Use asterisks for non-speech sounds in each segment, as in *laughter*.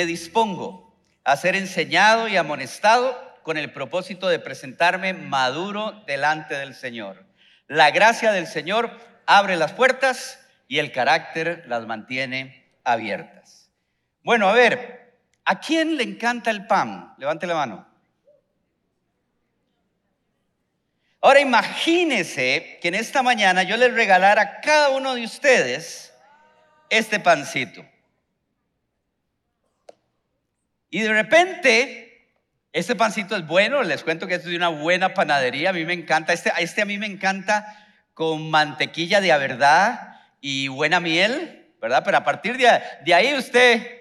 me dispongo a ser enseñado y amonestado con el propósito de presentarme maduro delante del Señor. La gracia del Señor abre las puertas y el carácter las mantiene abiertas. Bueno, a ver, ¿a quién le encanta el pan? Levante la mano. Ahora imagínese que en esta mañana yo les regalara a cada uno de ustedes este pancito. Y de repente, este pancito es bueno, les cuento que es de una buena panadería, a mí me encanta, este, este a mí me encanta con mantequilla de verdad y buena miel, ¿verdad? Pero a partir de, de ahí usted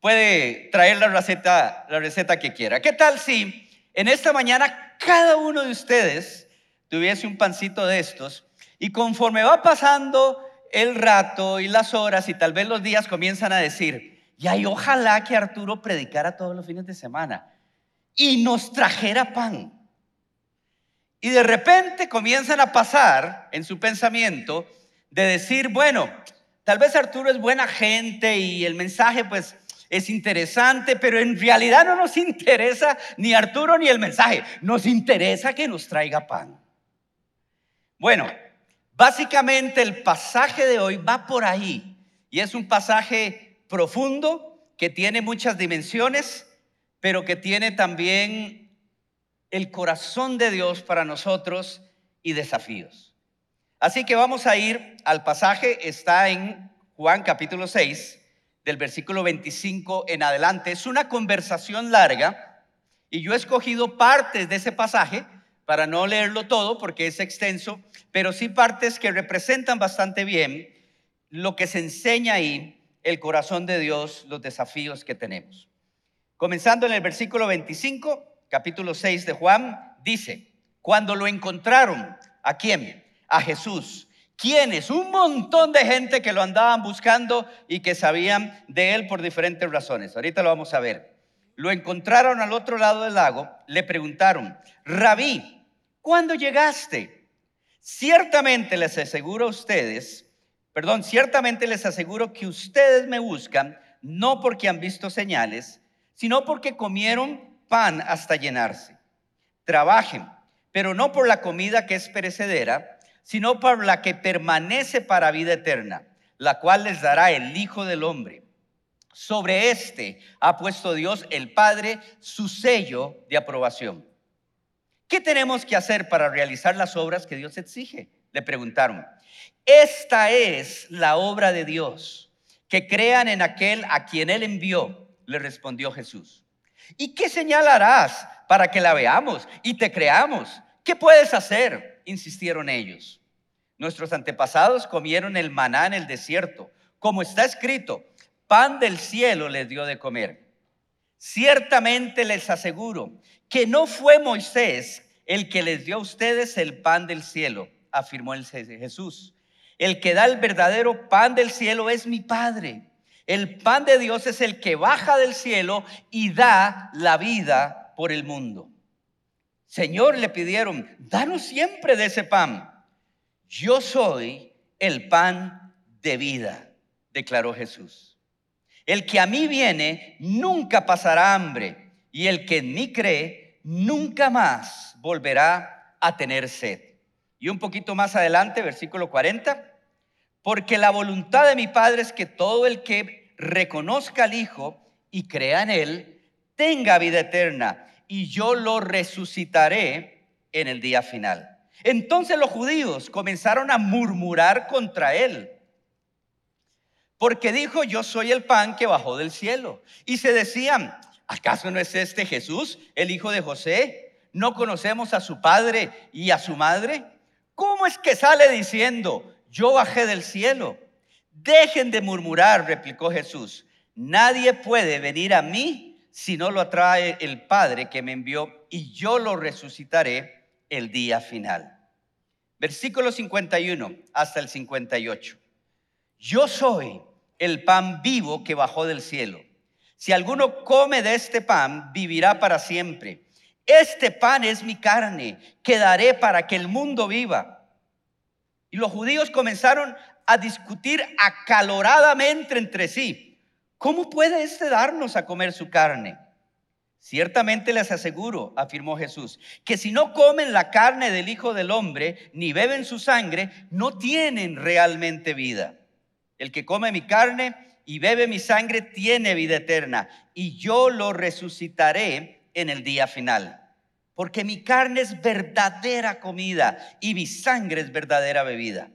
puede traer la receta, la receta que quiera. ¿Qué tal si en esta mañana cada uno de ustedes tuviese un pancito de estos y conforme va pasando el rato y las horas y tal vez los días comienzan a decir, y ahí ojalá que Arturo predicara todos los fines de semana y nos trajera pan. Y de repente comienzan a pasar en su pensamiento de decir, bueno, tal vez Arturo es buena gente y el mensaje pues es interesante, pero en realidad no nos interesa ni Arturo ni el mensaje, nos interesa que nos traiga pan. Bueno, básicamente el pasaje de hoy va por ahí y es un pasaje profundo, que tiene muchas dimensiones, pero que tiene también el corazón de Dios para nosotros y desafíos. Así que vamos a ir al pasaje, está en Juan capítulo 6, del versículo 25 en adelante. Es una conversación larga y yo he escogido partes de ese pasaje para no leerlo todo porque es extenso, pero sí partes que representan bastante bien lo que se enseña ahí el corazón de Dios, los desafíos que tenemos. Comenzando en el versículo 25, capítulo 6 de Juan, dice, cuando lo encontraron, ¿a quién? A Jesús. ¿Quiénes? Un montón de gente que lo andaban buscando y que sabían de él por diferentes razones. Ahorita lo vamos a ver. Lo encontraron al otro lado del lago, le preguntaron, Rabí, ¿cuándo llegaste? Ciertamente les aseguro a ustedes Perdón, ciertamente les aseguro que ustedes me buscan no porque han visto señales, sino porque comieron pan hasta llenarse. Trabajen, pero no por la comida que es perecedera, sino por la que permanece para vida eterna, la cual les dará el Hijo del Hombre. Sobre este ha puesto Dios el Padre su sello de aprobación. ¿Qué tenemos que hacer para realizar las obras que Dios exige? Le preguntaron. Esta es la obra de Dios, que crean en aquel a quien Él envió, le respondió Jesús. ¿Y qué señalarás para que la veamos y te creamos? ¿Qué puedes hacer? insistieron ellos. Nuestros antepasados comieron el maná en el desierto, como está escrito, pan del cielo les dio de comer. Ciertamente les aseguro que no fue Moisés el que les dio a ustedes el pan del cielo, afirmó el Jesús. El que da el verdadero pan del cielo es mi Padre. El pan de Dios es el que baja del cielo y da la vida por el mundo. Señor, le pidieron, danos siempre de ese pan. Yo soy el pan de vida, declaró Jesús. El que a mí viene nunca pasará hambre y el que en mí cree nunca más volverá a tener sed. Y un poquito más adelante, versículo 40, porque la voluntad de mi Padre es que todo el que reconozca al Hijo y crea en Él, tenga vida eterna, y yo lo resucitaré en el día final. Entonces los judíos comenzaron a murmurar contra Él, porque dijo, yo soy el pan que bajó del cielo. Y se decían, ¿acaso no es este Jesús, el hijo de José? ¿No conocemos a su padre y a su madre? ¿Cómo es que sale diciendo, yo bajé del cielo? Dejen de murmurar, replicó Jesús. Nadie puede venir a mí si no lo atrae el Padre que me envió y yo lo resucitaré el día final. Versículo 51 hasta el 58. Yo soy el pan vivo que bajó del cielo. Si alguno come de este pan, vivirá para siempre. Este pan es mi carne, que daré para que el mundo viva. Y los judíos comenzaron a discutir acaloradamente entre sí. ¿cómo puede éste darnos a comer su carne? Ciertamente les aseguro, afirmó Jesús, que si no comen la carne del Hijo del Hombre ni beben su sangre, no tienen realmente vida. El que come mi carne y bebe mi sangre tiene vida eterna, y yo lo resucitaré en el día final. Porque mi carne es verdadera comida y mi sangre es verdadera bebida.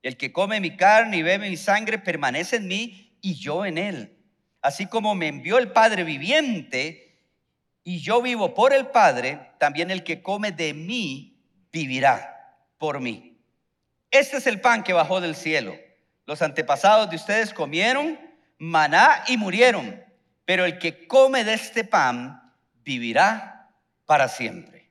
El que come mi carne y bebe mi sangre permanece en mí y yo en él. Así como me envió el Padre viviente y yo vivo por el Padre, también el que come de mí vivirá por mí. Este es el pan que bajó del cielo. Los antepasados de ustedes comieron maná y murieron, pero el que come de este pan vivirá para siempre.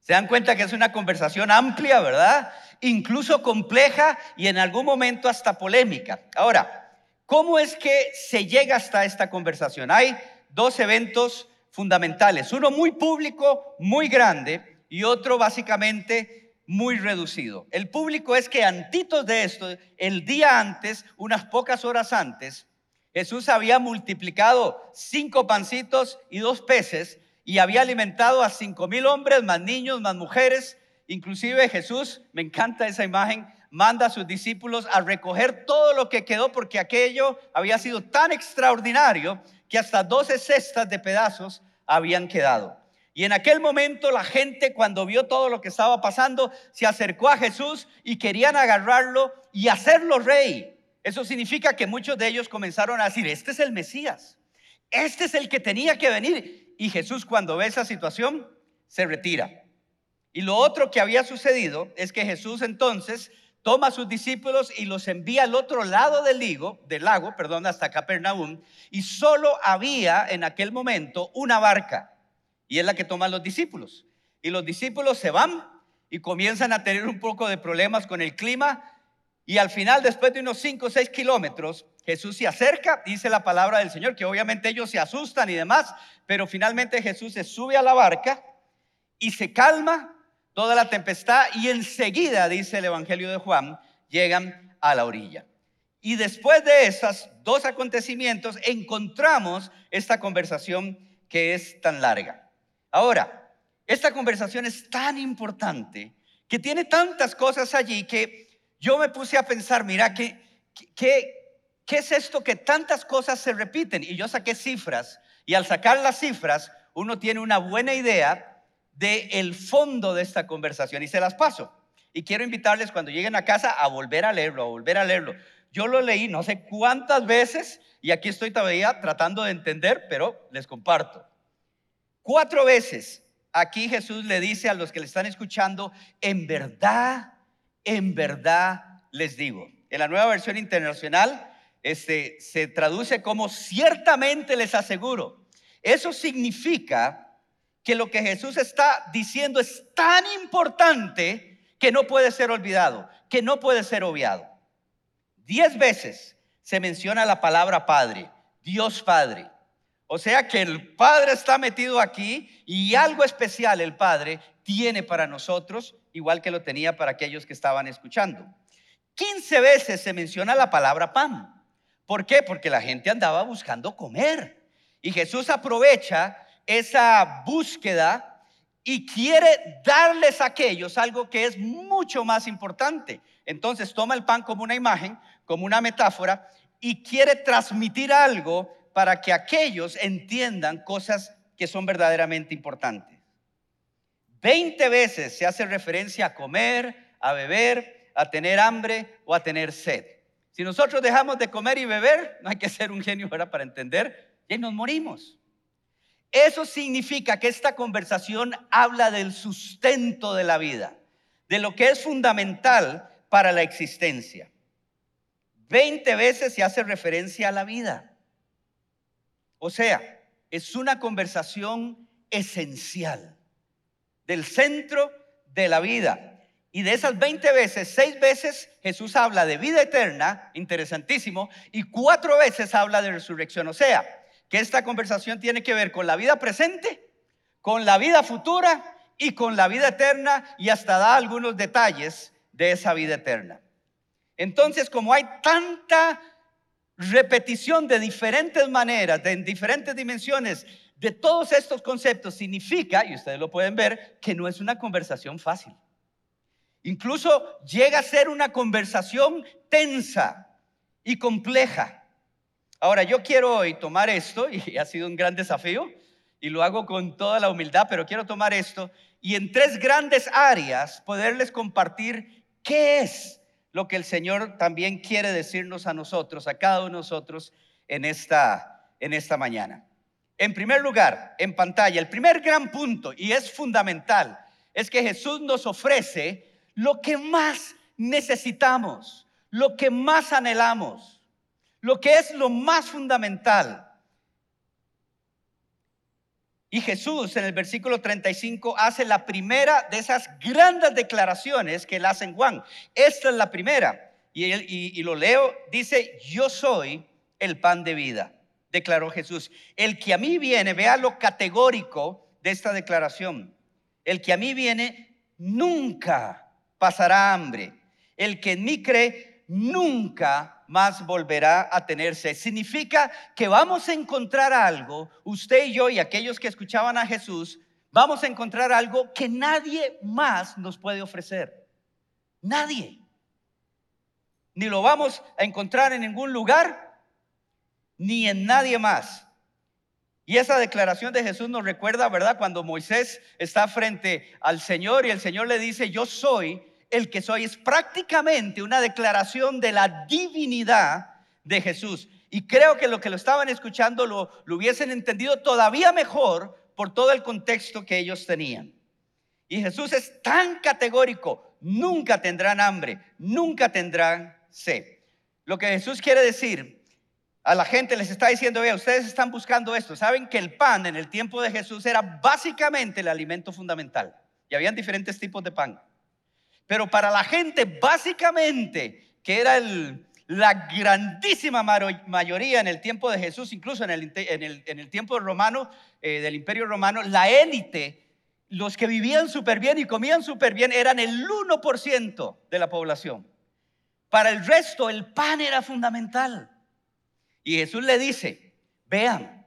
Se dan cuenta que es una conversación amplia, ¿verdad? Incluso compleja y en algún momento hasta polémica. Ahora, ¿cómo es que se llega hasta esta conversación? Hay dos eventos fundamentales, uno muy público, muy grande, y otro básicamente muy reducido. El público es que antitos de esto, el día antes, unas pocas horas antes, Jesús había multiplicado cinco pancitos y dos peces y había alimentado a cinco mil hombres, más niños, más mujeres. Inclusive Jesús, me encanta esa imagen, manda a sus discípulos a recoger todo lo que quedó porque aquello había sido tan extraordinario que hasta doce cestas de pedazos habían quedado. Y en aquel momento la gente cuando vio todo lo que estaba pasando se acercó a Jesús y querían agarrarlo y hacerlo rey. Eso significa que muchos de ellos comenzaron a decir, este es el Mesías, este es el que tenía que venir. Y Jesús cuando ve esa situación se retira. Y lo otro que había sucedido es que Jesús entonces toma a sus discípulos y los envía al otro lado del, lago, del lago, perdón, hasta Capernaum, y solo había en aquel momento una barca, y es la que toman los discípulos. Y los discípulos se van y comienzan a tener un poco de problemas con el clima, y al final, después de unos 5 o 6 kilómetros, Jesús se acerca, dice la palabra del Señor, que obviamente ellos se asustan y demás, pero finalmente Jesús se sube a la barca y se calma toda la tempestad y enseguida, dice el Evangelio de Juan, llegan a la orilla. Y después de esos dos acontecimientos encontramos esta conversación que es tan larga. Ahora, esta conversación es tan importante que tiene tantas cosas allí que yo me puse a pensar, mira, que, que ¿qué es esto que tantas cosas se repiten? Y yo saqué cifras y al sacar las cifras uno tiene una buena idea del el fondo de esta conversación y se las paso. Y quiero invitarles cuando lleguen a casa a volver a leerlo, a volver a leerlo. Yo lo leí no sé cuántas veces y aquí estoy todavía tratando de entender, pero les comparto. Cuatro veces aquí Jesús le dice a los que le están escuchando, en verdad, en verdad les digo. En la nueva versión internacional este, se traduce como ciertamente les aseguro. Eso significa que lo que Jesús está diciendo es tan importante que no puede ser olvidado, que no puede ser obviado. Diez veces se menciona la palabra Padre, Dios Padre. O sea que el Padre está metido aquí y algo especial el Padre tiene para nosotros, igual que lo tenía para aquellos que estaban escuchando. Quince veces se menciona la palabra pan. ¿Por qué? Porque la gente andaba buscando comer. Y Jesús aprovecha esa búsqueda y quiere darles a aquellos algo que es mucho más importante. Entonces toma el pan como una imagen, como una metáfora, y quiere transmitir algo para que aquellos entiendan cosas que son verdaderamente importantes. Veinte veces se hace referencia a comer, a beber, a tener hambre o a tener sed. Si nosotros dejamos de comer y beber, no hay que ser un genio para entender, y nos morimos. Eso significa que esta conversación habla del sustento de la vida, de lo que es fundamental para la existencia. Veinte veces se hace referencia a la vida. O sea, es una conversación esencial del centro de la vida. Y de esas 20 veces, 6 veces Jesús habla de vida eterna, interesantísimo, y cuatro veces habla de resurrección. O sea, que esta conversación tiene que ver con la vida presente, con la vida futura y con la vida eterna y hasta da algunos detalles de esa vida eterna. Entonces, como hay tanta repetición de diferentes maneras, de en diferentes dimensiones, de todos estos conceptos, significa, y ustedes lo pueden ver, que no es una conversación fácil. Incluso llega a ser una conversación tensa y compleja. Ahora, yo quiero hoy tomar esto, *laughs* y ha sido un gran desafío, y lo hago con toda la humildad, pero quiero tomar esto y en tres grandes áreas poderles compartir qué es lo que el Señor también quiere decirnos a nosotros, a cada uno de nosotros en esta, en esta mañana. En primer lugar, en pantalla, el primer gran punto, y es fundamental, es que Jesús nos ofrece lo que más necesitamos, lo que más anhelamos, lo que es lo más fundamental. Y Jesús en el versículo 35 hace la primera de esas grandes declaraciones que él hace en Juan. Esta es la primera. Y, y lo leo, dice, yo soy el pan de vida, declaró Jesús. El que a mí viene, vea lo categórico de esta declaración. El que a mí viene nunca pasará hambre. El que en mí cree nunca más volverá a tenerse. Significa que vamos a encontrar algo, usted y yo y aquellos que escuchaban a Jesús, vamos a encontrar algo que nadie más nos puede ofrecer. Nadie. Ni lo vamos a encontrar en ningún lugar, ni en nadie más. Y esa declaración de Jesús nos recuerda, ¿verdad? Cuando Moisés está frente al Señor y el Señor le dice, yo soy el que soy es prácticamente una declaración de la divinidad de Jesús. Y creo que lo que lo estaban escuchando lo, lo hubiesen entendido todavía mejor por todo el contexto que ellos tenían. Y Jesús es tan categórico, nunca tendrán hambre, nunca tendrán sed. Lo que Jesús quiere decir a la gente les está diciendo, vea, ustedes están buscando esto. Saben que el pan en el tiempo de Jesús era básicamente el alimento fundamental. Y habían diferentes tipos de pan. Pero para la gente, básicamente, que era la grandísima mayoría en el tiempo de Jesús, incluso en el, tiempo romano, eh, del imperio romano, la élite, los que vivían súper bien y comían súper bien, eran el 1% de la población. Para el resto, el pan era fundamental. Y Jesús le dice, vean,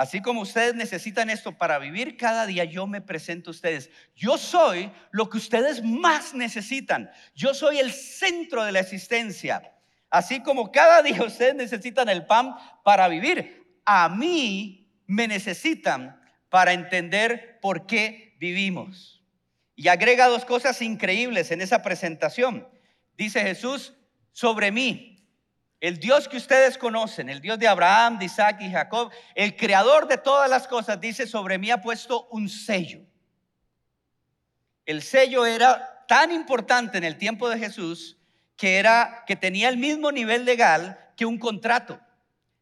Así como ustedes necesitan esto para vivir cada día, yo me presento a ustedes. Yo soy lo que ustedes más necesitan. Yo soy el centro de la existencia. Así como cada día ustedes necesitan el pan para vivir, a mí me necesitan para entender por qué vivimos. Y agrega dos cosas increíbles en esa presentación. Dice Jesús, sobre mí, el Dios que ustedes conocen, el Dios de Abraham, de Isaac y Jacob, el creador de todas las cosas, dice, sobre mí ha puesto un sello. El sello era tan importante en el tiempo de Jesús que era que tenía el mismo nivel legal que un contrato.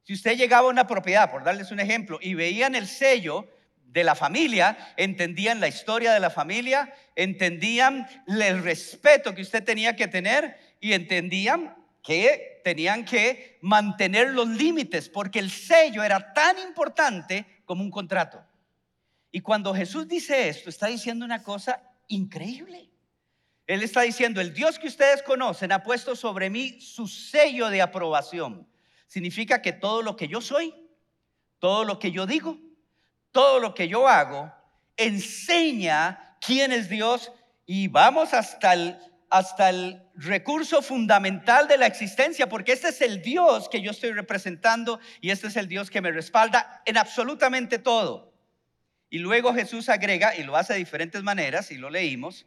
Si usted llegaba a una propiedad, por darles un ejemplo, y veían el sello de la familia, entendían la historia de la familia, entendían el respeto que usted tenía que tener y entendían que tenían que mantener los límites porque el sello era tan importante como un contrato. Y cuando Jesús dice esto, está diciendo una cosa increíble. Él está diciendo, el Dios que ustedes conocen ha puesto sobre mí su sello de aprobación. Significa que todo lo que yo soy, todo lo que yo digo, todo lo que yo hago, enseña quién es Dios y vamos hasta el hasta el recurso fundamental de la existencia, porque este es el Dios que yo estoy representando y este es el Dios que me respalda en absolutamente todo. Y luego Jesús agrega, y lo hace de diferentes maneras, y lo leímos,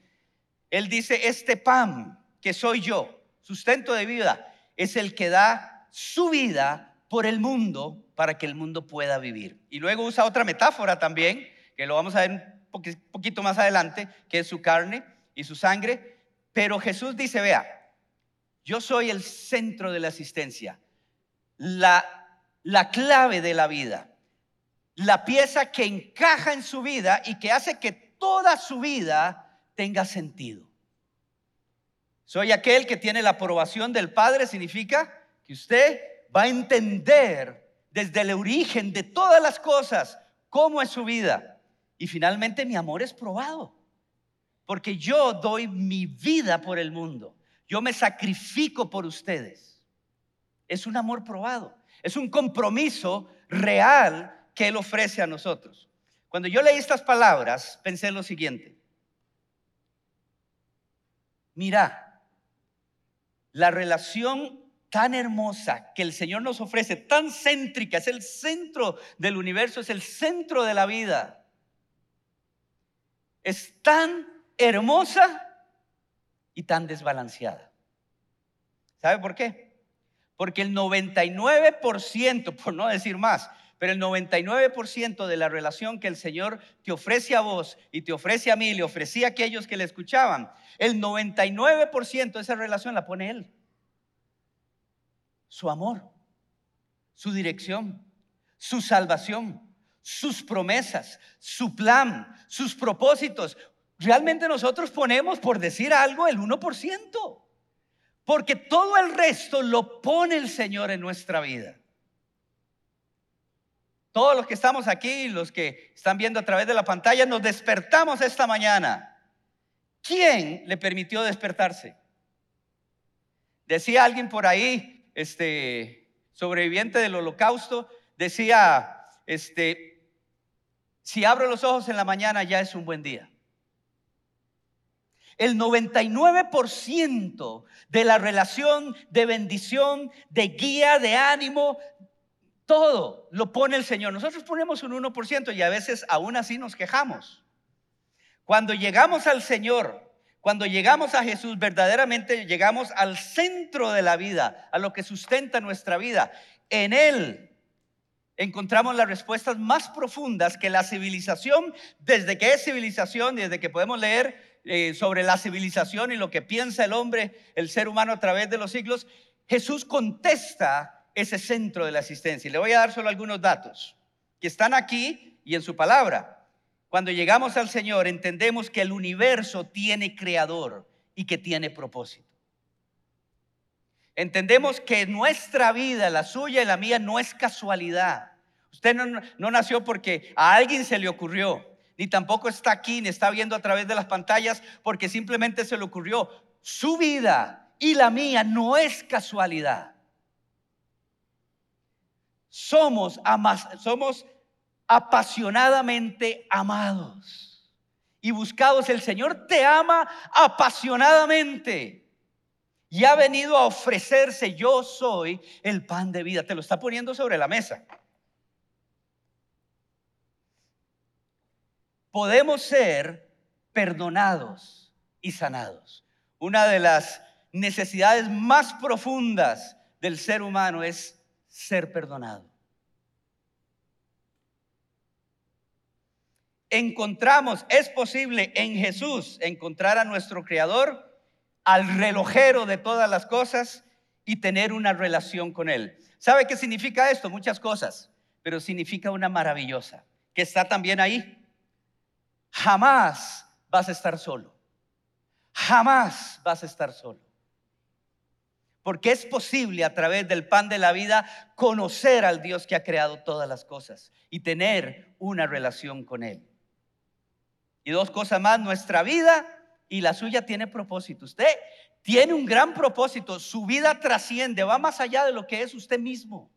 Él dice, este pan que soy yo, sustento de vida, es el que da su vida por el mundo para que el mundo pueda vivir. Y luego usa otra metáfora también, que lo vamos a ver un poquito más adelante, que es su carne y su sangre, pero Jesús dice, vea, yo soy el centro de la asistencia, la, la clave de la vida, la pieza que encaja en su vida y que hace que toda su vida tenga sentido. Soy aquel que tiene la aprobación del Padre, significa que usted va a entender desde el origen de todas las cosas cómo es su vida. Y finalmente mi amor es probado porque yo doy mi vida por el mundo. Yo me sacrifico por ustedes. es un amor probado, es un compromiso real que Él ofrece a nosotros. Cuando yo leí estas palabras, pensé lo siguiente. Mira, la relación tan hermosa que el Señor nos ofrece, tan céntrica, es el centro del universo, es el centro de la vida. Es tan hermosa y tan desbalanceada. ¿Sabe por qué? Porque el 99%, por no decir más, pero el 99% de la relación que el Señor te ofrece a vos y te ofrece a mí, le ofrecía a aquellos que le escuchaban, el 99% de esa relación la pone Él. Su amor, su dirección, su salvación, sus promesas, su plan, sus propósitos. Realmente nosotros ponemos, por decir algo, el 1%, porque todo el resto lo pone el Señor en nuestra vida. Todos los que estamos aquí, los que están viendo a través de la pantalla, nos despertamos esta mañana. ¿Quién le permitió despertarse? Decía alguien por ahí, este sobreviviente del holocausto, decía, este, si abro los ojos en la mañana ya es un buen día. El 99% de la relación de bendición, de guía, de ánimo, todo lo pone el Señor. Nosotros ponemos un 1% y a veces aún así nos quejamos. Cuando llegamos al Señor, cuando llegamos a Jesús, verdaderamente llegamos al centro de la vida, a lo que sustenta nuestra vida. En Él encontramos las respuestas más profundas que la civilización, desde que es civilización, desde que podemos leer eh, sobre la civilización y lo que piensa el hombre, el ser humano a través de los siglos, Jesús contesta ese centro de la existencia. Y le voy a dar solo algunos datos que están aquí y en su palabra. Cuando llegamos al Señor entendemos que el universo tiene creador y que tiene propósito. Entendemos que nuestra vida, la suya y la mía, no es casualidad. Usted no, no, nació porque a alguien se le ocurrió, ni tampoco está aquí, ni está viendo a través de las pantallas porque simplemente se le ocurrió. Su vida y la mía no es casualidad somos, somos apasionadamente amados y buscados. El Señor te ama apasionadamente y ha venido a ofrecerse, yo soy el pan de vida. Te lo está poniendo sobre la mesa. Podemos ser perdonados y sanados. Una de las necesidades más profundas del ser humano es ser perdonado. Encontramos, es posible en Jesús encontrar a nuestro Creador, al relojero de todas las cosas y tener una relación con Él. ¿Sabe qué significa esto? Muchas cosas, pero significa una maravillosa, que está también ahí. Jamás vas a estar solo. Jamás vas a estar solo. Porque es posible a través del pan de la vida conocer al Dios que ha creado todas las cosas y tener una relación con Él. Y dos cosas más, nuestra vida y la suya tiene propósito. Usted tiene un gran propósito, su vida trasciende, va más allá de lo que es usted mismo.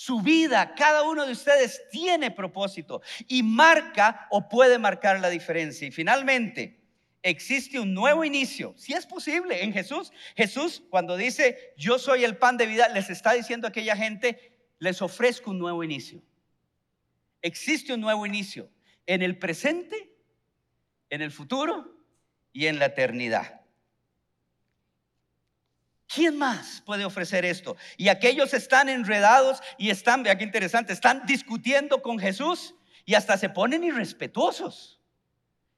Su vida, cada uno de ustedes tiene propósito y marca o puede marcar la diferencia. Y finalmente, existe un nuevo inicio, si es posible, en Jesús. Jesús cuando dice, yo soy el pan de vida, les está diciendo a aquella gente, les ofrezco un nuevo inicio. Existe un nuevo inicio en el presente, en el futuro y en la eternidad. ¿Quién más puede ofrecer esto? Y aquellos están enredados y están, vea qué interesante, están discutiendo con Jesús y hasta se ponen irrespetuosos.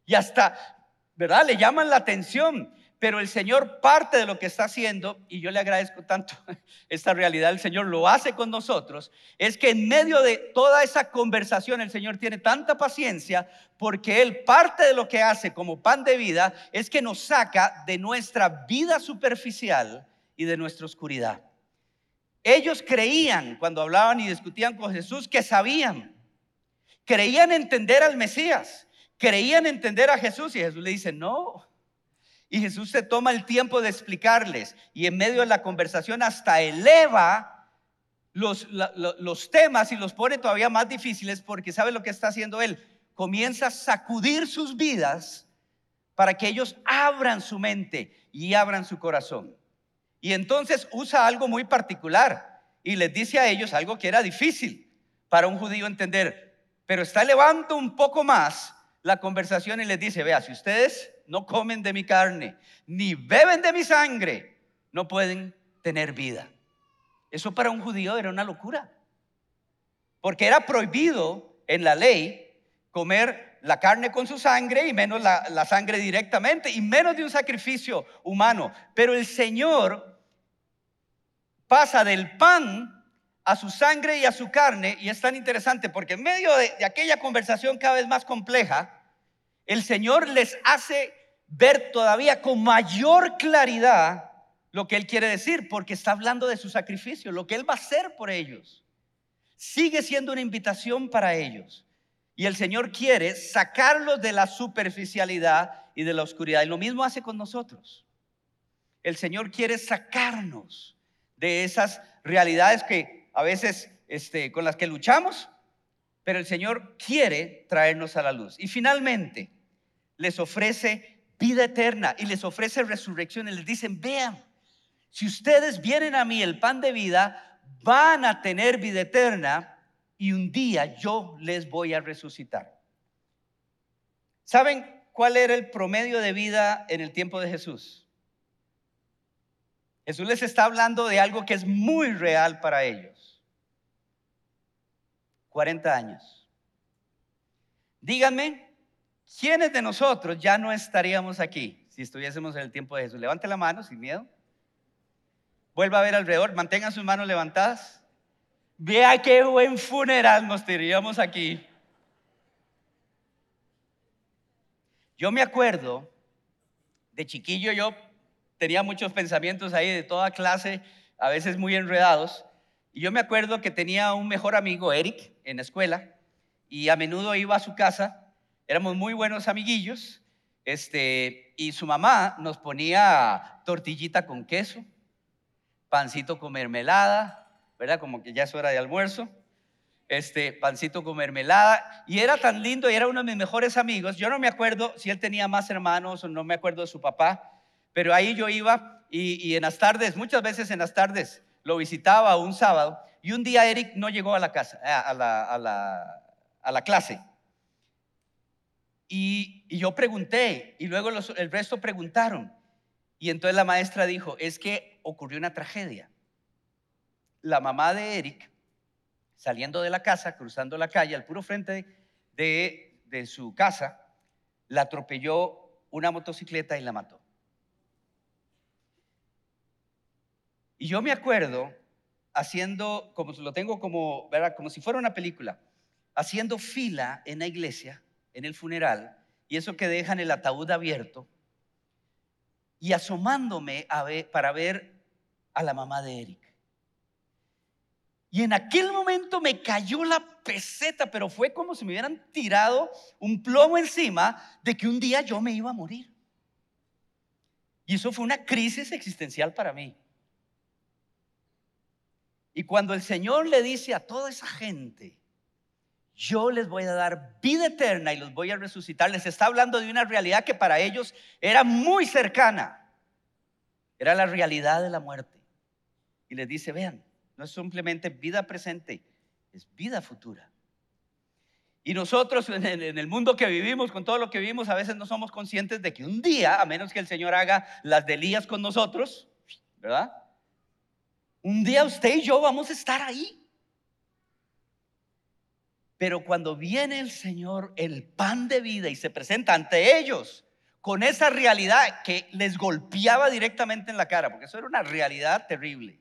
Y hasta ¿verdad? Le llaman la atención, pero el Señor parte de lo que está haciendo, y yo le agradezco tanto *laughs* esta realidad, el Señor lo hace con nosotros, es que en medio de toda esa conversación el Señor tiene tanta paciencia porque Él parte de lo que hace como pan de vida es que nos saca de nuestra vida superficial y de nuestra oscuridad. Ellos creían cuando hablaban y discutían con Jesús que sabían, creían entender al Mesías, creían entender a Jesús y Jesús le dice, no, Y Jesús se toma el tiempo de explicarles y en medio de la conversación hasta eleva los, los temas y los pone todavía más difíciles porque sabe lo que está haciendo él. Comienza a sacudir sus vidas para que ellos abran su mente y abran su corazón. Y entonces usa algo muy particular y les dice a ellos algo que era difícil para un judío entender, pero está elevando un poco más la conversación y les dice, vea, si ustedes no comen de mi carne, ni beben de mi sangre, no pueden tener vida. Eso para un judío era una locura, porque era prohibido en la ley comer la carne con su sangre y menos la, la, sangre directamente y menos de un sacrificio humano. Pero el Señor pasa del pan a su sangre y a su carne y es tan interesante porque en medio de, aquella conversación cada vez más compleja, el Señor les hace ver todavía con mayor claridad lo que Él quiere decir, porque está hablando de su sacrificio, lo que Él va a hacer por ellos. Sigue siendo una invitación para ellos. Y el Señor quiere sacarlos de la superficialidad y de la oscuridad. Y lo mismo hace con nosotros. El Señor quiere sacarnos de esas realidades que a veces este, con las que luchamos, pero el Señor quiere traernos a la luz. Y finalmente les ofrece vida eterna y les ofrece resurrección y les dicen, vean, si ustedes vienen a mí el pan de vida, van a tener vida eterna y un día yo les voy a resucitar. ¿Saben cuál era el promedio de vida en el tiempo de Jesús? Jesús les está hablando de algo que es muy real para ellos. 40 años. Díganme, ¿quiénes de nosotros ya no estaríamos aquí si estuviésemos en el tiempo de Jesús? Levante la mano sin miedo. Vuelva a ver alrededor, mantengan sus manos levantadas. Vea qué buen funeral nos tendríamos aquí. Yo me acuerdo, de chiquillo yo tenía muchos pensamientos ahí de toda clase, a veces muy enredados. Y yo me acuerdo que tenía un mejor amigo, Eric, en la escuela, y a menudo iba a su casa, éramos muy buenos amiguillos, este, y su mamá nos ponía tortillita con queso, pancito con mermelada, ¿verdad? Como que ya es hora de almuerzo. Este pancito con mermelada. Y era tan lindo y era uno de mis mejores amigos. Yo no me acuerdo si él tenía más hermanos o no me acuerdo de su papá, pero ahí yo iba y, en las tardes, muchas veces en las tardes, lo visitaba un sábado y un día Eric no llegó a la casa, a la, a la, clase. Y, yo pregunté y luego el resto preguntaron. Y entonces la maestra dijo, es que ocurrió una tragedia la mamá de Eric, saliendo de la casa, cruzando la calle, al puro frente de, de su casa, la atropelló una motocicleta y la mató. Y yo me acuerdo haciendo, como lo tengo como, ¿verdad? como si fuera una película, haciendo fila en la iglesia, en el funeral, y eso que dejan el ataúd abierto, y asomándome a para ver a la mamá de Eric. Y en aquel momento me cayó la peseta, pero fue como si me hubieran tirado un plomo encima de que un día yo me iba a morir. Y eso fue una crisis existencial para mí. Y cuando el Señor le dice a toda esa gente, yo les voy a dar vida eterna y los voy a resucitar, les está hablando de una realidad que para ellos era muy cercana. Era la realidad de la muerte. Y les dice, vean, no es simplemente vida presente, es vida futura. Y nosotros en el mundo que vivimos, con todo lo que vivimos, a veces no somos conscientes de que un día, a menos que el Señor haga las delías con nosotros, ¿verdad? Un día usted y yo vamos a estar ahí. Pero cuando viene el Señor, el pan de vida, y se presenta ante ellos con esa realidad que les golpeaba directamente en la cara, porque eso era una realidad terrible.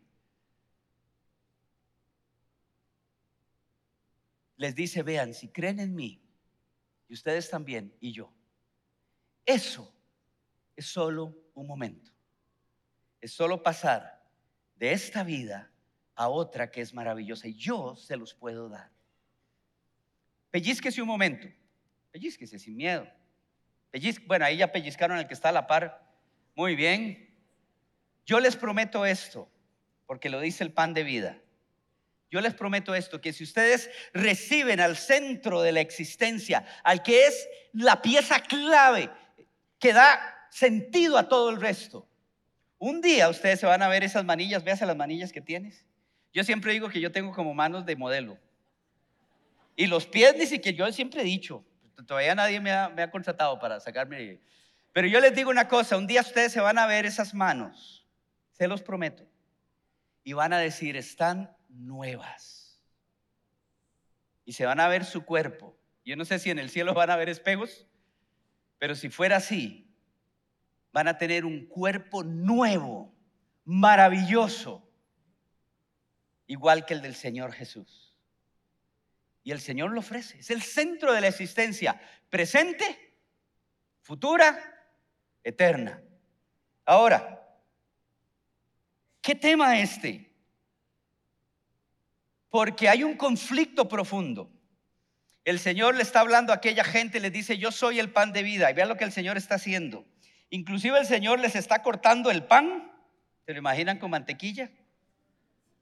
les dice, vean, si creen en mí, y ustedes también, y yo, eso es solo un momento. Es solo pasar de esta vida a otra que es maravillosa y yo se los puedo dar. Pellizquese un momento, pellizquese sin miedo. bueno, ahí ya pellizcaron al que está a la par, Muy bien. Yo les prometo esto, porque lo dice el pan de vida. Yo les prometo esto, que si ustedes reciben al centro de la existencia, al que es la pieza clave que da sentido a todo el resto, un día ustedes se van a ver esas manillas, veas las manillas que tienes. Yo siempre digo que yo tengo como manos de modelo. Y los pies ni siquiera, yo siempre he dicho, todavía nadie me ha, me ha contratado para sacarme. Pero yo les digo una cosa, un día ustedes se van a ver esas manos, se los prometo, y van a decir, están nuevas. Y se van a ver su cuerpo. Yo no sé si en el cielo van a ver espejos, pero si fuera así, van a tener un cuerpo nuevo, maravilloso, igual que el del Señor Jesús. Y el Señor lo ofrece. Es el centro de la existencia, presente, futura, eterna. Ahora, ¿qué tema este? porque hay un conflicto profundo. El Señor le está hablando a aquella gente, les dice, yo soy el pan de vida. Y vean lo que el Señor está haciendo. Inclusive el Señor les está cortando el pan. ¿Se lo imaginan con mantequilla?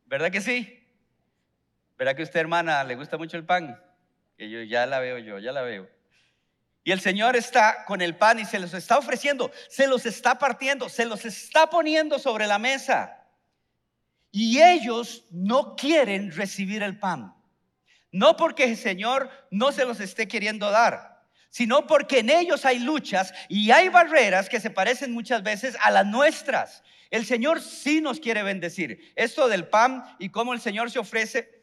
¿Verdad que sí? ¿Verdad que usted, hermana, le gusta mucho el pan? Que yo ya la veo yo, ya la veo. Y el Señor está con el pan y se los está ofreciendo, se los está partiendo, se los está poniendo sobre la mesa. Y ellos no quieren recibir el pan. No porque el Señor no se los esté queriendo dar, sino porque en ellos hay luchas y hay barreras que se parecen muchas veces a las nuestras. El Señor sí nos quiere bendecir. Esto del pan y cómo el Señor se ofrece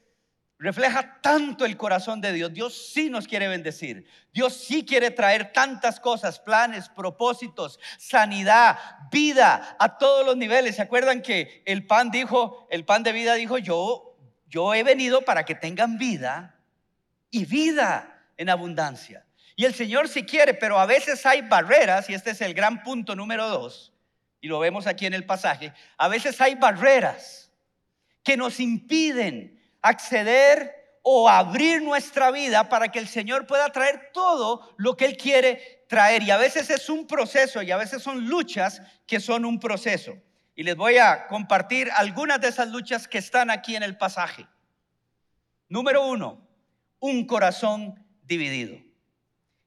refleja tanto el corazón de Dios. Dios sí nos quiere bendecir. Dios sí quiere traer tantas cosas, planes, propósitos, sanidad, vida a todos los niveles. ¿Se acuerdan que el pan dijo, el pan de vida dijo, yo, yo he venido para que tengan vida y vida en abundancia? Y el Señor sí quiere, pero a veces hay barreras, y este es el gran punto número dos, y lo vemos aquí en el pasaje, a veces hay barreras que nos impiden acceder o abrir nuestra vida para que el Señor pueda traer todo lo que Él quiere traer. Y a veces es un proceso y a veces son luchas que son un proceso. Y les voy a compartir algunas de esas luchas que están aquí en el pasaje. Número uno, un corazón dividido.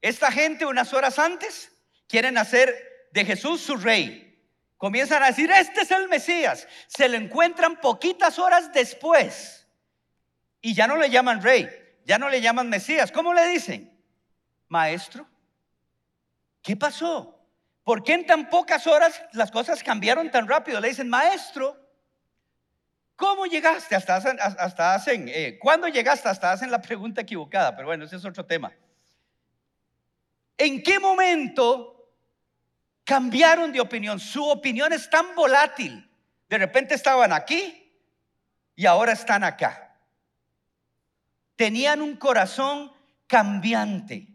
Esta gente unas horas antes quieren hacer de Jesús su rey. Comienzan a decir, este es el Mesías. Se lo encuentran poquitas horas después y ya no le llaman rey, ya no le llaman Mesías. ¿Cómo le dicen? Maestro. ¿Qué pasó? ¿Por qué en tan pocas horas las cosas cambiaron tan rápido? Le dicen, maestro, ¿cómo llegaste? Hasta hacen, eh, ¿cuándo llegaste? Hasta hacen la pregunta equivocada, pero bueno, ese es otro tema. ¿En qué momento cambiaron de opinión? Su opinión es tan volátil. De repente estaban aquí y ahora están acá tenían un corazón cambiante,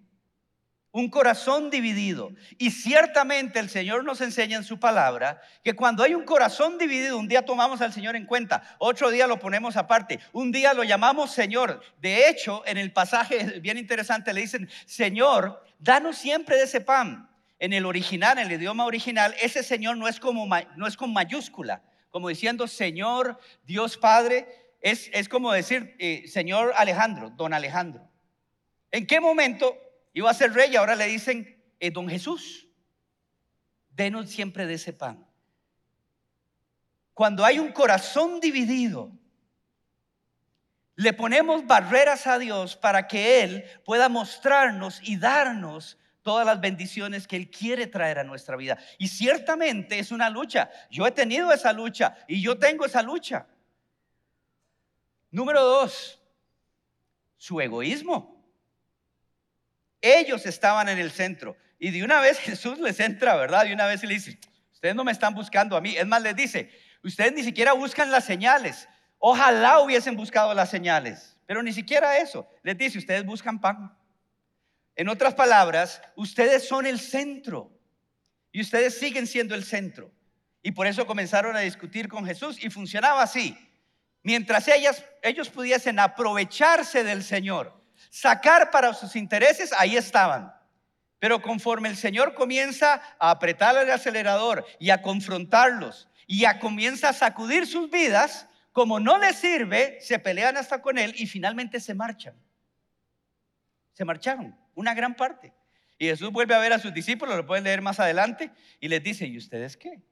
un corazón dividido. Y ciertamente el Señor nos enseña en su palabra que cuando hay un corazón dividido, un día tomamos al Señor en cuenta, otro día lo ponemos aparte, un día lo llamamos Señor. De hecho, en el pasaje *laughs* bien interesante le dicen, Señor, danos siempre de ese pan. En el original, en el idioma original, ese Señor no es, como, no es con mayúscula, como diciendo Señor, Dios Padre, es, como decir, eh, señor Alejandro, don Alejandro. ¿En qué momento iba a ser rey y ahora le dicen, eh, don Jesús? Denos siempre de ese pan. Cuando hay un corazón dividido, le ponemos barreras a Dios para que Él pueda mostrarnos y darnos todas las bendiciones que Él quiere traer a nuestra vida. Y ciertamente es una lucha. Yo he tenido esa lucha y yo tengo esa lucha. Número dos, su egoísmo. Ellos estaban en el centro. Y de una vez *laughs* Jesús les entra, ¿verdad? De una vez le dice, ustedes no me están buscando a mí. Es más, les dice, ustedes ni siquiera buscan las señales. Ojalá hubiesen buscado las señales, pero ni siquiera eso. Les dice, ustedes buscan pan. En otras palabras, ustedes son el centro y ustedes siguen siendo el centro. Y por eso comenzaron a discutir con Jesús y funcionaba así. Mientras ellas, ellos pudiesen aprovecharse del Señor, sacar para sus intereses, ahí estaban. Pero conforme el Señor comienza a apretar el acelerador y a confrontarlos y a comienza a sacudir sus vidas, como no les sirve, se pelean hasta con Él y finalmente se marchan. Se marcharon, una gran parte. Y Jesús vuelve a ver a sus discípulos, lo pueden leer más adelante, y les dice, ¿y ustedes qué?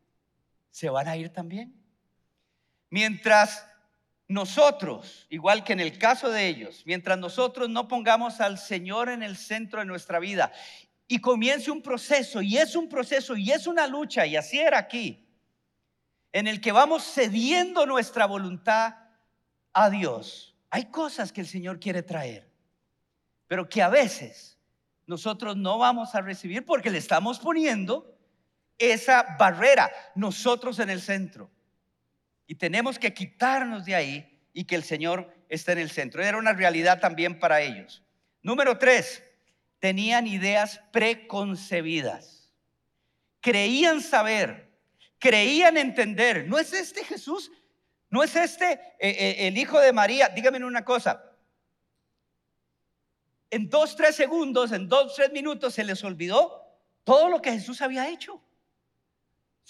¿Se van a ir también? Mientras nosotros, igual que en el caso de ellos, mientras nosotros no pongamos al Señor en el centro de nuestra vida y comience un proceso, y es un proceso, y es una lucha, y así era aquí, en el que vamos cediendo nuestra voluntad a Dios. Hay cosas que el Señor quiere traer, pero que a veces nosotros no vamos a recibir porque le estamos poniendo esa barrera, nosotros en el centro. Y tenemos que quitarnos de ahí y que el Señor esté en el centro. Era una realidad también para ellos. Número tres, tenían ideas preconcebidas. Creían saber, creían entender. ¿No es este Jesús? ¿No es este eh, eh, el hijo de María? Dígame una cosa. En dos, tres segundos, en dos, tres minutos se les olvidó todo lo que Jesús había hecho.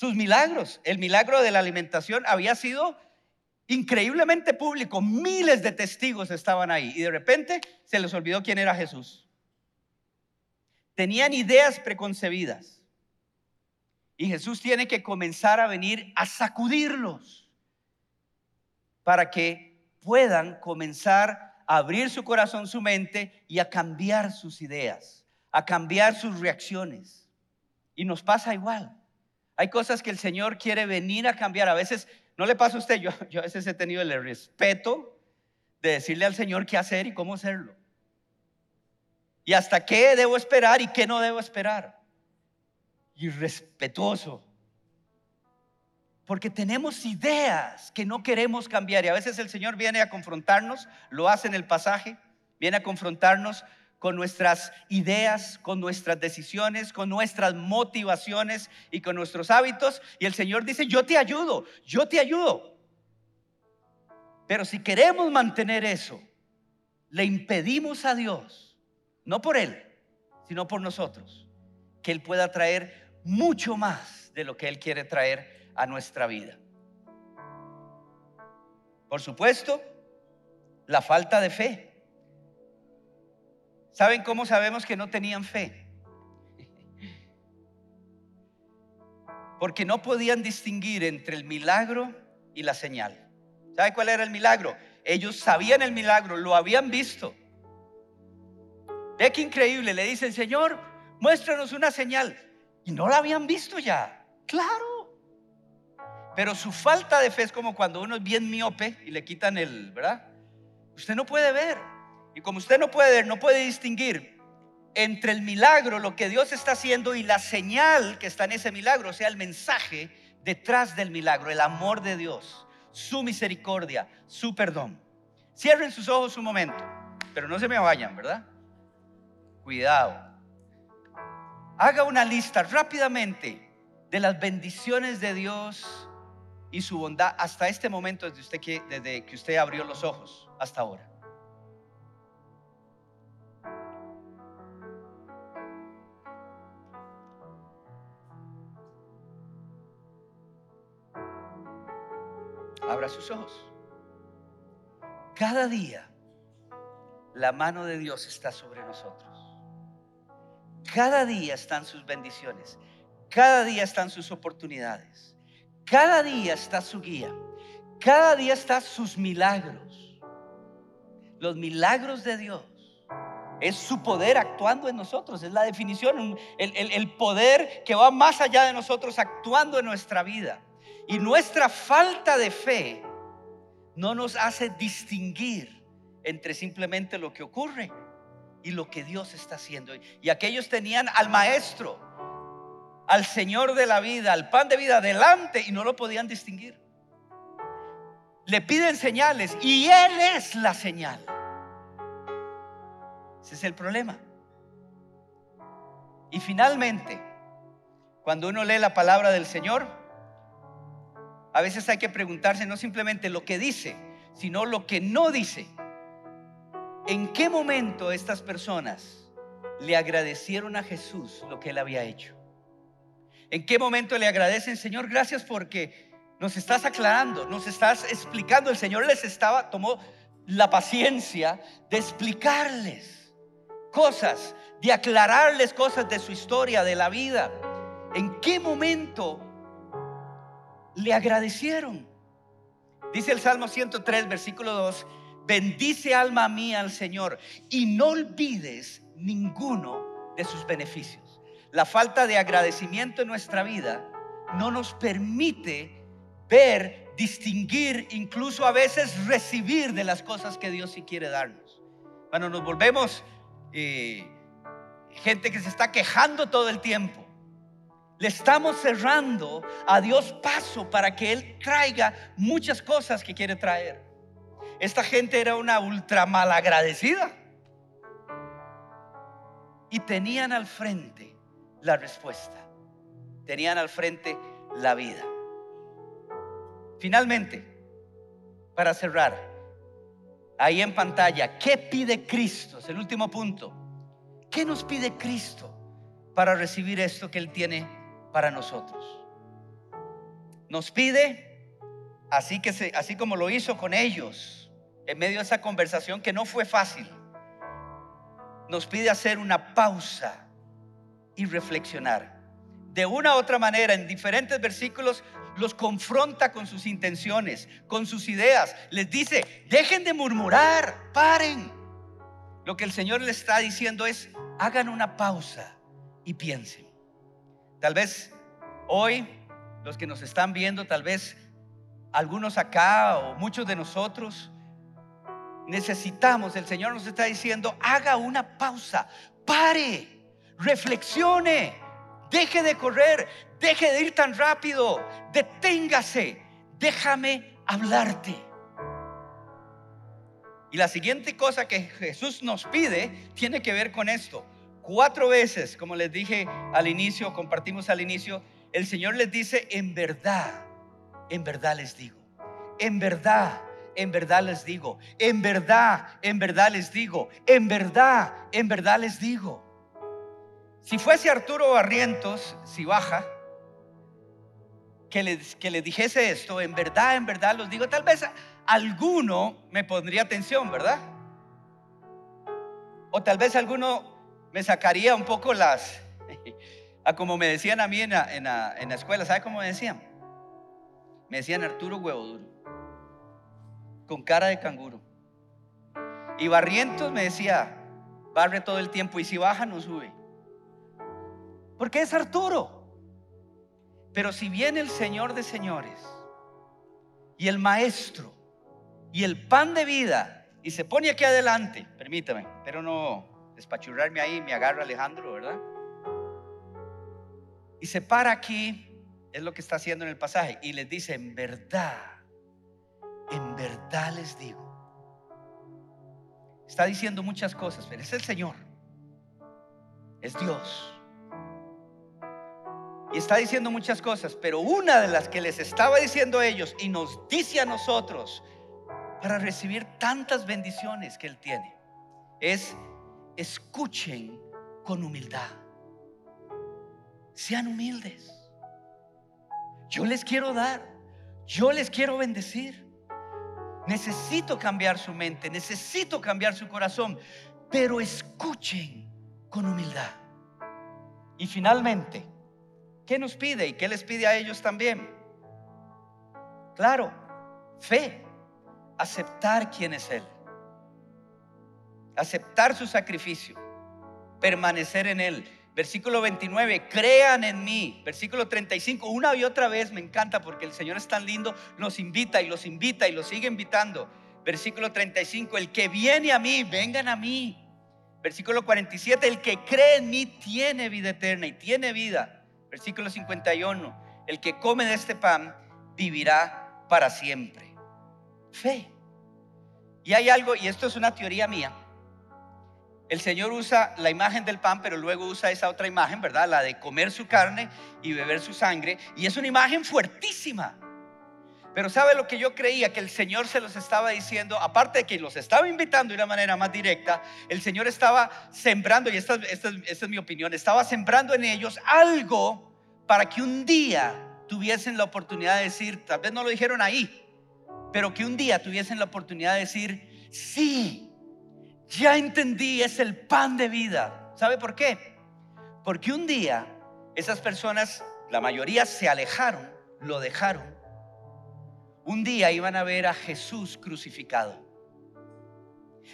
Sus milagros. El milagro de la alimentación había sido increíblemente público. Miles de testigos estaban ahí. Y de repente se les olvidó quién era Jesús. Tenían ideas preconcebidas. Y Jesús tiene que comenzar a venir a sacudirlos para que puedan comenzar a abrir su corazón, su mente y a cambiar sus ideas, a cambiar sus reacciones. Y nos pasa igual. Hay cosas que el Señor quiere venir a cambiar. A veces, no le pasa a usted, yo, yo a veces he tenido el respeto de decirle al Señor qué hacer y cómo hacerlo y hasta qué debo esperar y qué no debo esperar. Y respetuoso. Porque tenemos ideas que no queremos cambiar y a veces el Señor viene a confrontarnos, lo hace en el pasaje, viene a confrontarnos con nuestras ideas, con nuestras decisiones, con nuestras motivaciones y con nuestros hábitos. Y el Señor dice, yo te ayudo, yo te ayudo. Pero si queremos mantener eso, le impedimos a Dios no por Él, sino por nosotros, que Él pueda traer mucho más de lo que Él quiere traer a nuestra vida. Por supuesto, la falta de fe. ¿Saben cómo sabemos que no tenían fe? Porque no podían distinguir entre el milagro y la señal. ¿Sabe cuál era el milagro? Ellos sabían el milagro, lo habían visto, Ve qué increíble, le dicen, Señor, muéstranos una señal. Y no la habían visto ya. Claro. Pero su falta de fe es como cuando uno es bien miope y le quitan el, ¿verdad? Usted no puede ver. Como usted no puede ver, no puede distinguir entre el milagro, lo que Dios está haciendo y la señal que está en ese milagro, o sea, el mensaje detrás del milagro, el amor de Dios, su misericordia, su perdón. Cierren sus ojos un momento, pero no se me vayan, ¿verdad? Cuidado. Haga una lista rápidamente de las bendiciones de Dios y su bondad hasta este momento desde, usted que, desde que usted abrió los ojos hasta ahora. Sus ojos. Cada día la mano de Dios está sobre nosotros. Cada día están sus bendiciones. Cada día están sus oportunidades. Cada día está su guía. Cada día están sus milagros. Los milagros de Dios. Es su poder actuando en nosotros. Es la definición. El, el poder que va más allá de nosotros actuando en nuestra vida. Y nuestra falta de fe no nos hace distinguir entre simplemente lo que ocurre y lo que Dios está haciendo. Y aquellos tenían al maestro, al Señor de la vida, al pan de vida delante y no lo podían distinguir. Le piden señales y Él es la señal. Ese es el problema. Y finalmente, cuando uno lee la palabra del Señor, a veces hay que preguntarse no simplemente lo que dice, sino lo que no dice. ¿En qué momento estas personas le agradecieron a Jesús lo que él había hecho? ¿En qué momento le agradecen, Señor, gracias porque nos estás aclarando, nos estás explicando? El Señor les estaba, tomó la paciencia de explicarles cosas, de aclararles cosas de su historia, de la vida. ¿En qué momento le agradecieron? Dice el Salmo 103, versículo 2, bendice alma mía al Señor y no olvides ninguno de sus beneficios. La falta de agradecimiento en nuestra vida no nos permite ver, distinguir, incluso a veces recibir de las cosas que Dios sí quiere darnos. Cuando nos volvemos eh, gente que se está quejando todo el tiempo, le estamos cerrando a Dios paso para que Él traiga muchas cosas que quiere traer. Esta gente era una ultra malagradecida. Y tenían al frente la respuesta. Tenían al frente la vida. Finalmente, para cerrar, ahí en pantalla, ¿qué pide Cristo? Es el último punto. ¿Qué nos pide Cristo para recibir esto que Él tiene para nosotros? Nos pide, así, que se, así como lo hizo con ellos, en medio de esa conversación que no fue fácil, nos pide hacer una pausa y reflexionar. De una u otra manera, en diferentes versículos, los confronta con sus intenciones, con sus ideas. Les dice, dejen de murmurar, paren. Lo que el Señor les está diciendo es, hagan una pausa y piensen. Tal vez hoy, los que nos están viendo, tal vez algunos acá o muchos de nosotros, necesitamos, el Señor nos está diciendo, haga una pausa, pare, reflexione, deje de correr, deje de ir tan rápido, deténgase, déjame hablarte. Y la siguiente cosa que Jesús nos pide tiene que ver con esto. Cuatro veces, como les dije al inicio, compartimos al inicio, el Señor les dice, en verdad, en verdad les digo, en verdad, en verdad les digo, en verdad, en verdad les digo, en verdad, en verdad les digo. Si fuese Arturo Barrientos, si baja, que le, que le dijese esto, en verdad, en verdad los digo, tal vez alguno me pondría atención, ¿verdad? O tal vez alguno me sacaría un poco las, *laughs* a como me decían a mí en la, en la, en la escuela, ¿sabe cómo me decían? Me decían Arturo Huevo Duro, con cara de canguro. Y Barrientos me decía, barre todo el tiempo y si baja no sube. Porque es Arturo. Pero si viene el Señor de señores y el Maestro y el pan de vida y se pone aquí adelante, permítame, pero no despachurrarme ahí, me agarra Alejandro, ¿verdad? Y se para aquí, es lo que está haciendo en el pasaje, y les dice, en verdad, en verdad les digo. Está diciendo muchas cosas, pero es el Señor, es Dios. Y está diciendo muchas cosas, pero una de las que les estaba diciendo a ellos y nos dice a nosotros para recibir tantas bendiciones que Él tiene es escuchen con humildad. Sean humildes. Yo les quiero dar, yo les quiero bendecir. Necesito cambiar su mente, necesito cambiar su corazón, pero escuchen con humildad. Y finalmente, ¿Qué nos pide y qué les pide a ellos también? Claro, fe, aceptar quién es Él, aceptar su sacrificio, permanecer en Él. Versículo 29, crean en mí. Versículo 35, una y otra vez me encanta porque el Señor es tan lindo, nos invita y los invita y los sigue invitando. Versículo 35, el que viene a mí, vengan a mí. Versículo 47, el que cree en mí tiene vida eterna y tiene vida. Versículo 51. El que come de este pan vivirá para siempre. Fe. Y hay algo, y esto es una teoría mía. El Señor usa la imagen del pan, pero luego usa esa otra imagen, ¿verdad? La de comer su carne y beber su sangre. Y es una imagen fuertísima. Pero ¿sabe lo que yo creía? Que el Señor se los estaba diciendo, aparte de que los estaba invitando de una manera más directa, el Señor estaba sembrando, y esta, esta es mi opinión, estaba sembrando en ellos algo para que un día tuviesen la oportunidad de decir, tal vez no lo dijeron ahí, pero que un día tuviesen la oportunidad de decir, sí, ya entendí, es el pan de vida. ¿Sabe por qué? Porque un día esas personas, la mayoría se alejaron, lo dejaron un día iban a ver a Jesús crucificado.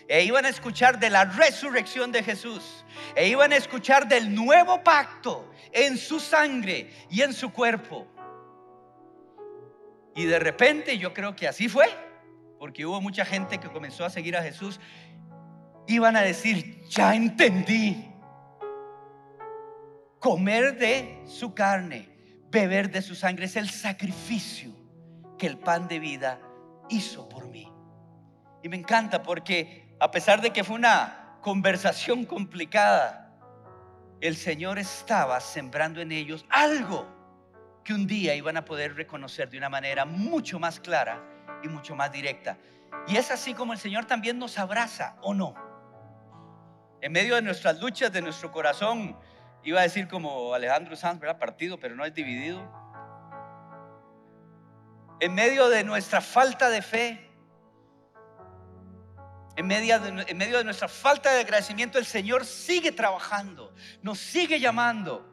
E iban a escuchar de la resurrección de Jesús. E iban a escuchar del nuevo pacto en su sangre y en su cuerpo. Y de repente yo creo que así fue, porque hubo mucha gente que comenzó a seguir a Jesús. Iban a decir, ya entendí. Comer de su carne, beber de su sangre es el sacrificio que el pan de vida hizo por mí. Y me encanta porque a pesar de que fue una conversación complicada, el Señor estaba sembrando en ellos algo que un día iban a poder reconocer de una manera mucho más clara y mucho más directa. Y es así como el Señor también nos abraza, ¿o no? En medio de nuestras luchas, de nuestro corazón, iba a decir como Alejandro Sanz, ¿verdad? Partido, pero no es dividido en medio de nuestra falta de fe, en medio, de, en medio de nuestra falta de agradecimiento, el Señor sigue trabajando, nos sigue llamando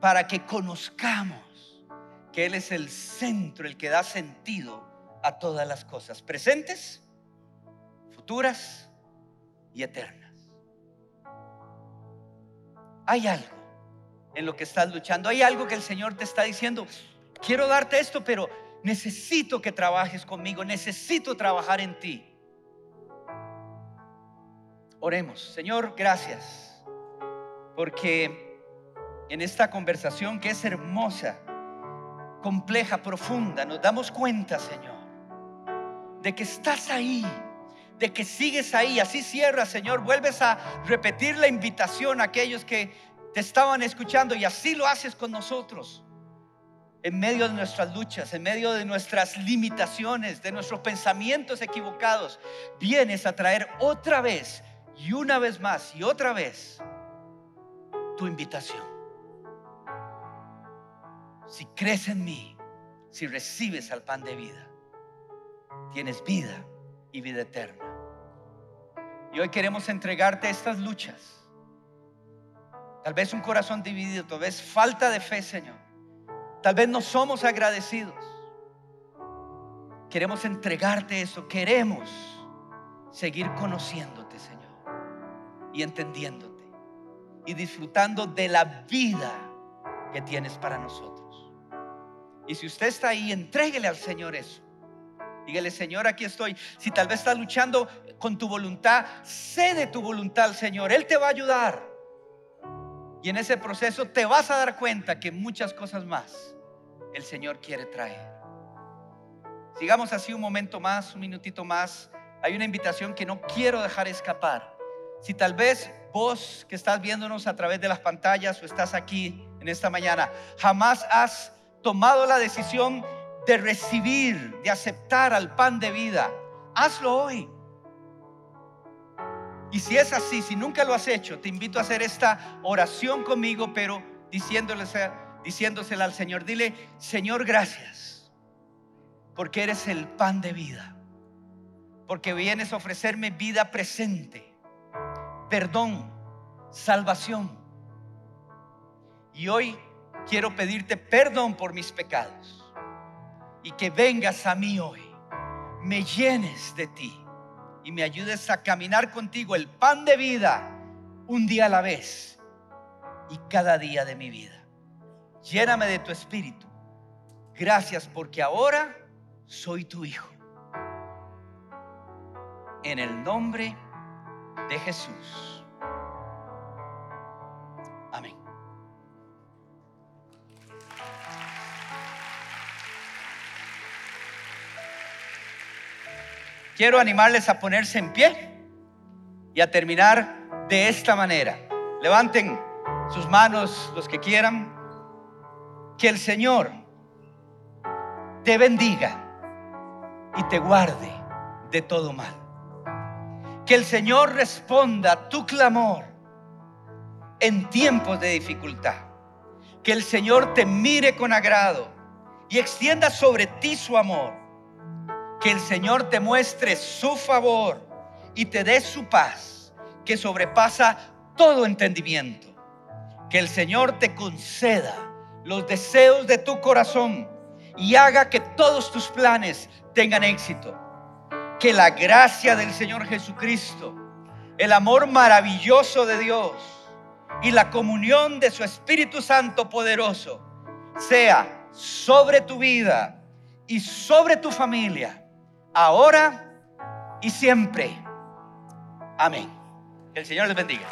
para que conozcamos que Él es el centro, el que da sentido a todas las cosas, presentes, futuras y eternas. Hay algo en lo que estás luchando, hay algo que el Señor te está diciendo, quiero darte esto, pero necesito que trabajes conmigo, necesito trabajar en ti. Oremos, Señor, gracias, porque en esta conversación que es hermosa, compleja, profunda, nos damos cuenta, Señor, de que estás ahí, de que sigues ahí. Así cierra, Señor, vuelves a repetir la invitación a aquellos que te estaban escuchando y así lo haces con nosotros en medio de nuestras luchas, en medio de nuestras limitaciones, de nuestros pensamientos equivocados, vienes a traer otra vez y una vez más y otra vez tu invitación. Si crees en mí, si recibes al pan de vida, tienes vida y vida eterna. Y hoy queremos entregarte estas luchas. Tal vez un corazón dividido, tal vez falta de fe, Señor. Tal vez no somos agradecidos. Queremos entregarte eso. Queremos seguir conociéndote, Señor. Y entendiéndote. Y disfrutando de la vida que tienes para nosotros. Y si usted está ahí, entréguele al Señor eso. Dígale, Señor, aquí estoy. Si tal vez estás luchando con tu voluntad, cede tu voluntad al Señor. Él te va a ayudar. Y en ese proceso te vas a dar cuenta que muchas cosas más el Señor quiere traer. Sigamos así un momento más, un minutito más. Hay una invitación que no quiero dejar escapar. Si tal vez vos que estás viéndonos a través de las pantallas o estás aquí en esta mañana, jamás has tomado la decisión de recibir, de aceptar al pan de vida, hazlo hoy. Y si es así, si nunca lo has hecho, te invito a hacer esta oración conmigo, pero diciéndosela al Señor, dile, Señor, gracias, porque eres el pan de vida, porque vienes a ofrecerme vida presente, perdón, salvación. Y hoy quiero pedirte perdón por mis pecados y que vengas a mí hoy, me llenes de ti y me ayudes a caminar contigo el pan de vida un día a la vez y cada día de mi vida. Lléname de tu espíritu. Gracias porque ahora soy tu hijo. En el nombre de Jesús. Quiero animarles a ponerse en pie y a terminar de esta manera. Levanten sus manos los que quieran. Que el Señor te bendiga y te guarde de todo mal. Que el Señor responda tu clamor en tiempos de dificultad. Que el Señor te mire con agrado y extienda sobre ti su amor. Que el Señor te muestre su favor y te dé su paz que sobrepasa todo entendimiento. Que el Señor te conceda los deseos de tu corazón y haga que todos tus planes tengan éxito. Que la gracia del Señor Jesucristo, el amor maravilloso de Dios y la comunión de su Espíritu Santo poderoso sea sobre tu vida y sobre tu familia, ahora y siempre. Amén. Que el Señor les bendiga.